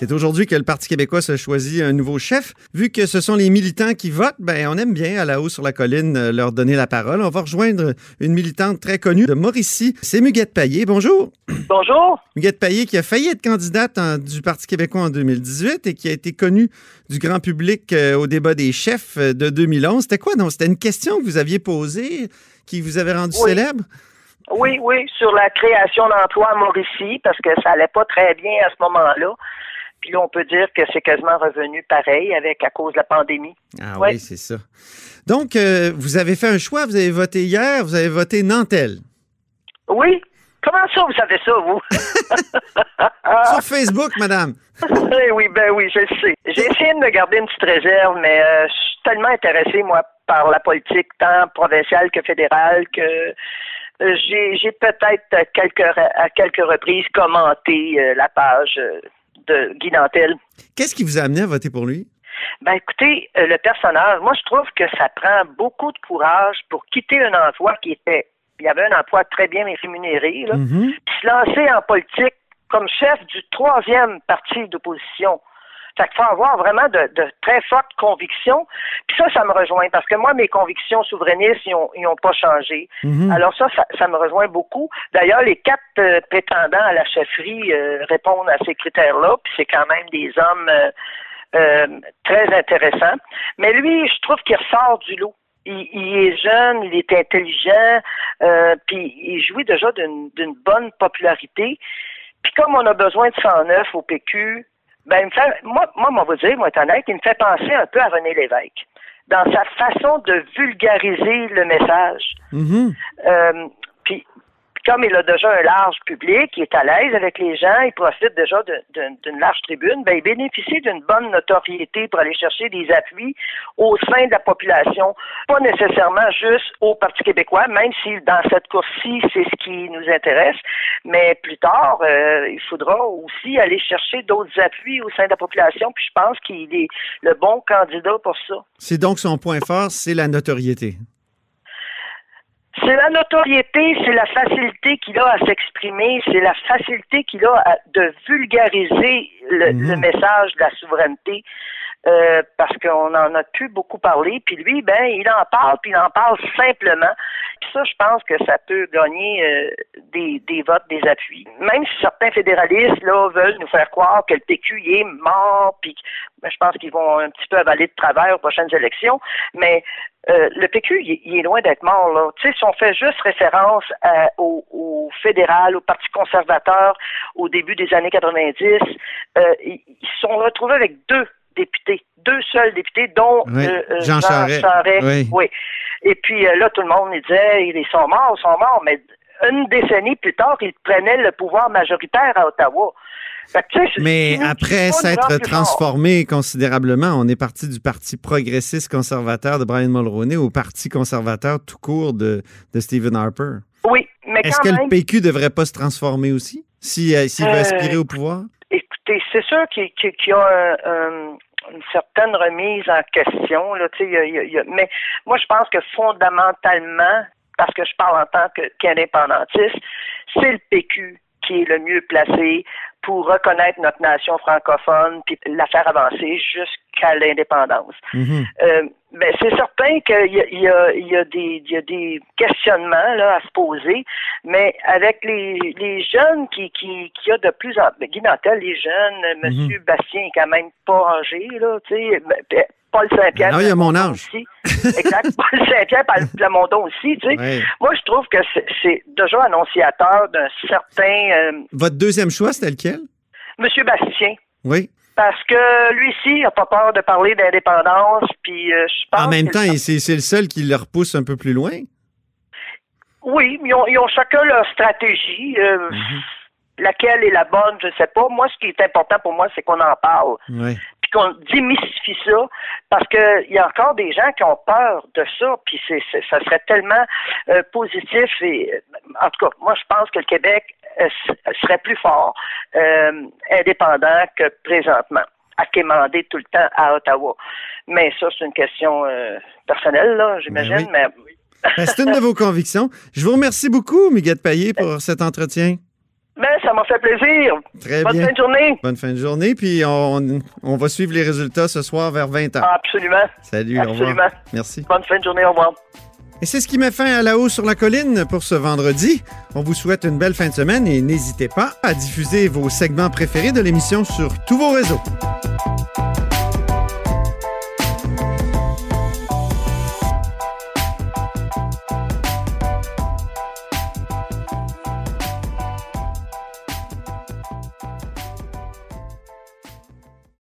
C'est aujourd'hui que le Parti québécois se choisit un nouveau chef. Vu que ce sont les militants qui votent, ben, on aime bien à la haut sur la colline euh, leur donner la parole. On va rejoindre une militante très connue de Mauricie. C'est Muguette Payet. Bonjour. Bonjour. Muguette Payet qui a failli être candidate en- du Parti québécois en 2018 et qui a été connue du grand public euh, au débat des chefs euh, de 2011. C'était quoi? donc? C'était une question que vous aviez posée qui vous avait rendu Oui. célèbre? Oui, oui, sur la création d'emplois à Mauricie, parce que ça allait pas très bien à ce moment-là. Puis là, on peut dire que c'est quasiment revenu pareil avec à cause de la pandémie. Ah Ouais. oui, c'est ça. Donc, euh, vous avez fait un choix, vous avez voté hier, vous avez voté Nantel. Oui. Comment ça, vous savez ça, vous? Sur Facebook, madame. Eh oui, ben oui, je le sais. J'ai essayé de me garder une petite réserve, mais euh, je suis tellement intéressé, moi, par la politique, tant provinciale que fédérale, que euh, j'ai peut-être à quelques, à quelques reprises commenté euh, la page euh, de Guy Nantel. Qu'est-ce qui vous a amené à voter pour lui? Ben écoutez, euh, le personnage, moi je trouve que ça prend beaucoup de courage pour quitter un emploi qui était, il y avait un emploi très bien rémunéré, là, Mhm. puis se lancer en politique comme chef du troisième parti d'opposition. Fait qu'il faut avoir vraiment de, de très fortes convictions. Puis ça, ça me rejoint parce que moi, mes convictions souverainistes, ils ont, ils ont pas changé. Mhm. Alors ça, ça, ça me rejoint beaucoup. D'ailleurs, les quatre euh, prétendants à la chefferie euh, répondent à ces critères-là, puis c'est quand même des hommes euh, très intéressants. Mais lui, je trouve qu'il ressort du lot. Il, il est jeune, il est intelligent, puis il jouit déjà d'une bonne popularité. Puis comme on a besoin de 109 au PQ, ben me fait, moi, moi, on va vous dire, moi, être honnête, il me fait penser un peu à René Lévesque dans sa façon de vulgariser le message. Mhm. Euh, comme il a déjà un large public, il est à l'aise avec les gens, il profite déjà d'une large tribune, ben, il bénéficie d'une bonne notoriété pour aller chercher des appuis au sein de la population, pas nécessairement juste au Parti québécois, même si dans cette course-ci, c'est ce qui nous intéresse, mais plus tard, euh, il faudra aussi aller chercher d'autres appuis au sein de la population, puis je pense qu'il est le bon candidat pour ça. C'est donc son point fort, c'est la notoriété. C'est la notoriété, c'est la facilité qu'il a à s'exprimer, c'est la facilité qu'il a à- de vulgariser le, Mhm. le message de la souveraineté. euh, parce qu'on en a plus beaucoup parlé, puis lui, ben, il en parle, puis il en parle simplement. Ça, je pense que ça peut gagner euh, des, des votes, des appuis. Même si certains fédéralistes là veulent nous faire croire que le PQ est mort, puis ben, je pense qu'ils vont un petit peu avaler de travers aux prochaines élections, mais euh, le PQ, il, est loin d'être mort. Là. Tu sais, si on fait juste référence à- au, au fédéral, au Parti conservateur au début des années 90, euh, ils se sont retrouvés avec deux députés, deux seuls députés, dont Oui, euh, euh, Jean Charest. oui. Oui. Et puis euh, là, tout le monde il disait, ils sont morts, ils sont morts, mais une décennie plus tard, ils prenaient le pouvoir majoritaire à Ottawa. Fait que, tu sais, Mais après s'être fort. transformé considérablement, on est parti du Parti progressiste conservateur de Brian Mulroney au Parti conservateur tout court de, de Stephen Harper. Oui, mais Est-ce que même, le PQ devrait pas se transformer aussi si, euh, s'il veut Euh, aspirer au pouvoir? Écoutez, c'est sûr qu'il y a un- un- certaine remise en question, là, tu sais, il y a- y a- mais moi, je pense que fondamentalement, parce que je parle en tant qu'indépendantiste, c'est le PQ qui est le mieux placé pour reconnaître notre nation francophone puis la faire avancer jusqu'à l'indépendance. Mhm. Euh, ben, c'est certain qu'il y a, il y, a, il y, a des, il y a des questionnements là, à se poser, mais avec les, les jeunes qui, qui, qui a de plus en plus, Guy Nantel, les jeunes, euh, Monsieur Bastien est quand même pas âgé, là, tu sais, ben, ben, Paul Saint-Pierre. Ah, il a mon âge. Aussi. exact. Paul Saint-Pierre, Paul Plamondon aussi, tu sais. Moi, je trouve que c'est, c'est déjà annonciateur d'un certain euh, Votre deuxième choix, c'était lequel? Monsieur Bastien. Oui. Parce que lui il n'a pas peur de parler d'indépendance, puis euh, je pense En même temps, c'est le seul qui le repousse un peu plus loin? Oui, ils ont, ils ont chacun leur stratégie. euh, Mhm. Laquelle est la bonne, je ne sais pas. Moi, ce qui est important pour moi, c'est qu'on en parle. Ouais. Puis qu'on démystifie ça. Parce qu'il y a encore des gens qui ont peur de ça. Puis c'est, ça serait tellement euh, positif. Et, en tout cas, moi, je pense que le Québec serait plus fort, euh, indépendant que présentement. à quémander tout le temps à Ottawa. Mais ça, c'est une question euh, personnelle, là, j'imagine. Ben ben, c'est une de vos convictions. Je vous remercie beaucoup, Miguel Payet, pour cet entretien. Ben, ça m'a fait plaisir. Très Bonne bien. fin de journée. Bonne fin de journée. Puis on, on va suivre les résultats ce soir vers 20h. Absolument. Salut, au Absolument. revoir. Merci. Bonne fin de journée, au revoir. Et c'est ce qui met fin à la haut sur la colline pour ce vendredi. On vous souhaite une belle fin de semaine et n'hésitez pas à diffuser vos segments préférés de l'émission sur tous vos réseaux.